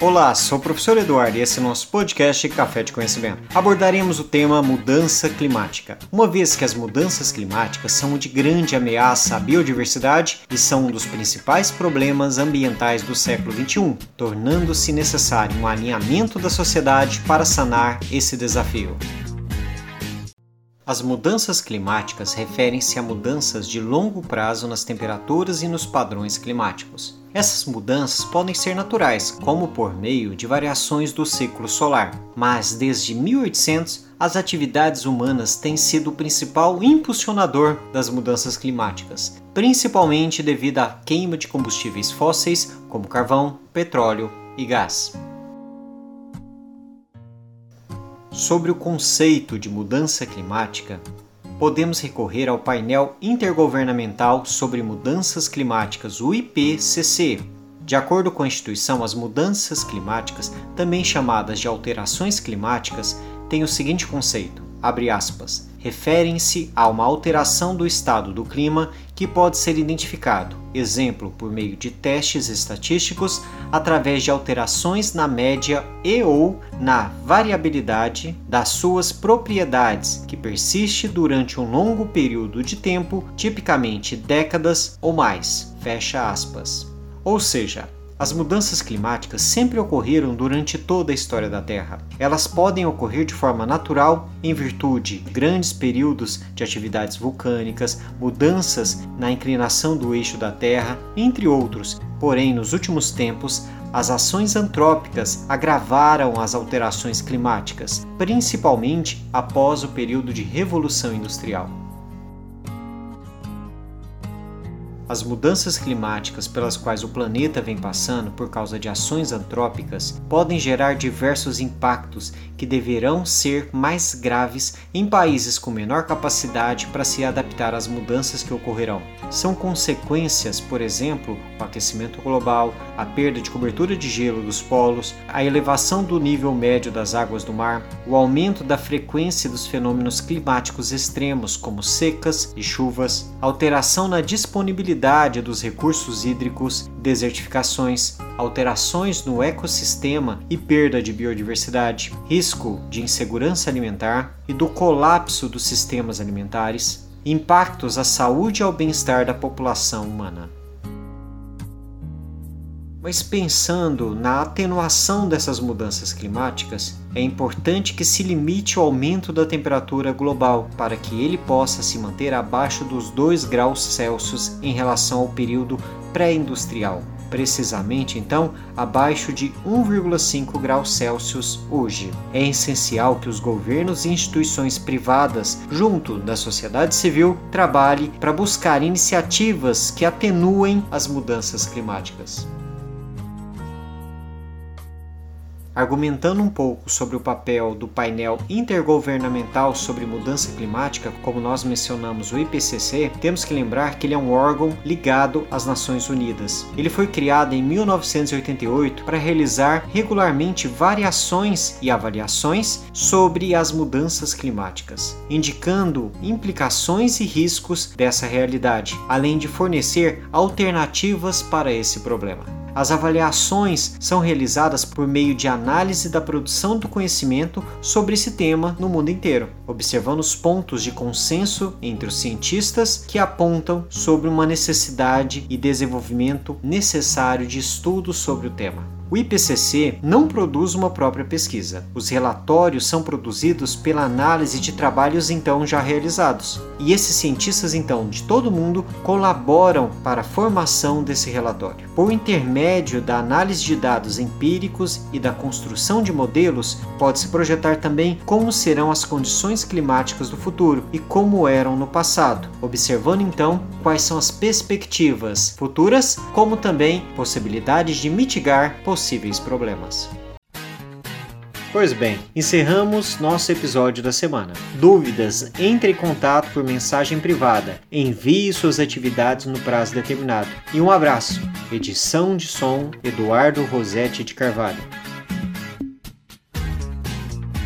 Olá, sou o professor Eduardo e esse é o nosso podcast Café de Conhecimento. Abordaremos o tema mudança climática. Uma vez que as mudanças climáticas são de grande ameaça à biodiversidade e são um dos principais problemas ambientais do século XXI, tornando-se necessário um alinhamento da sociedade para sanar esse desafio. As mudanças climáticas referem-se a mudanças de longo prazo nas temperaturas e nos padrões climáticos. Essas mudanças podem ser naturais, como por meio de variações do ciclo solar, mas desde 1800 as atividades humanas têm sido o principal impulsionador das mudanças climáticas, principalmente devido à queima de combustíveis fósseis como carvão, petróleo e gás. Sobre o conceito de mudança climática, podemos recorrer ao painel intergovernamental sobre mudanças climáticas, o IPCC. De acordo com a instituição, as mudanças climáticas, também chamadas de alterações climáticas, têm o seguinte conceito: abre aspas, referem-se a uma alteração do estado do clima que pode ser identificado, exemplo, por meio de testes estatísticos, através de alterações na média e ou na variabilidade das suas propriedades, que persiste durante um longo período de tempo, tipicamente décadas ou mais. Fecha aspas. Ou seja, as mudanças climáticas sempre ocorreram durante toda a história da Terra. Elas podem ocorrer de forma natural em virtude de grandes períodos de atividades vulcânicas, mudanças na inclinação do eixo da Terra, entre outros. Porém, nos últimos tempos, as ações antrópicas agravaram as alterações climáticas, principalmente após o período de Revolução Industrial. As mudanças climáticas pelas quais o planeta vem passando por causa de ações antrópicas podem gerar diversos impactos que deverão ser mais graves em países com menor capacidade para se adaptar às mudanças que ocorrerão. São consequências, por exemplo, o aquecimento global, a perda de cobertura de gelo dos polos, a elevação do nível médio das águas do mar, o aumento da frequência dos fenômenos climáticos extremos, como secas e chuvas, alteração na disponibilidade disponibilidade dos recursos hídricos, desertificações, alterações no ecossistema e perda de biodiversidade, risco de insegurança alimentar e do colapso dos sistemas alimentares, impactos à saúde e ao bem-estar da população humana. Mas pensando na atenuação dessas mudanças climáticas, é importante que se limite o aumento da temperatura global para que ele possa se manter abaixo dos 2 graus Celsius em relação ao período pré-industrial. Precisamente, então, abaixo de 1,5 graus Celsius hoje. É essencial que os governos e instituições privadas, junto da sociedade civil, trabalhem para buscar iniciativas que atenuem as mudanças climáticas. Argumentando um pouco sobre o papel do painel intergovernamental sobre mudança climática, como nós mencionamos o IPCC, temos que lembrar que ele é um órgão ligado às Nações Unidas. Ele foi criado em 1988 para realizar regularmente variações e avaliações sobre as mudanças climáticas, indicando implicações e riscos dessa realidade, além de fornecer alternativas para esse problema. As avaliações são realizadas por meio de análise da produção do conhecimento sobre esse tema no mundo inteiro, observando os pontos de consenso entre os cientistas que apontam sobre uma necessidade e desenvolvimento necessário de estudos sobre o tema. O IPCC não produz uma própria pesquisa. Os relatórios são produzidos pela análise de trabalhos então já realizados. E esses cientistas então de todo mundo colaboram para a formação desse relatório. Por intermédio da análise de dados empíricos e da construção de modelos, pode-se projetar também como serão as condições climáticas do futuro e como eram no passado, observando então quais são as perspectivas futuras, como também possibilidades de mitigar possíveis problemas. Pois bem, encerramos nosso episódio da semana. Dúvidas? Entre em contato por mensagem privada. Envie suas atividades no prazo determinado. E um abraço. Edição de som Eduardo Rosetti de Carvalho.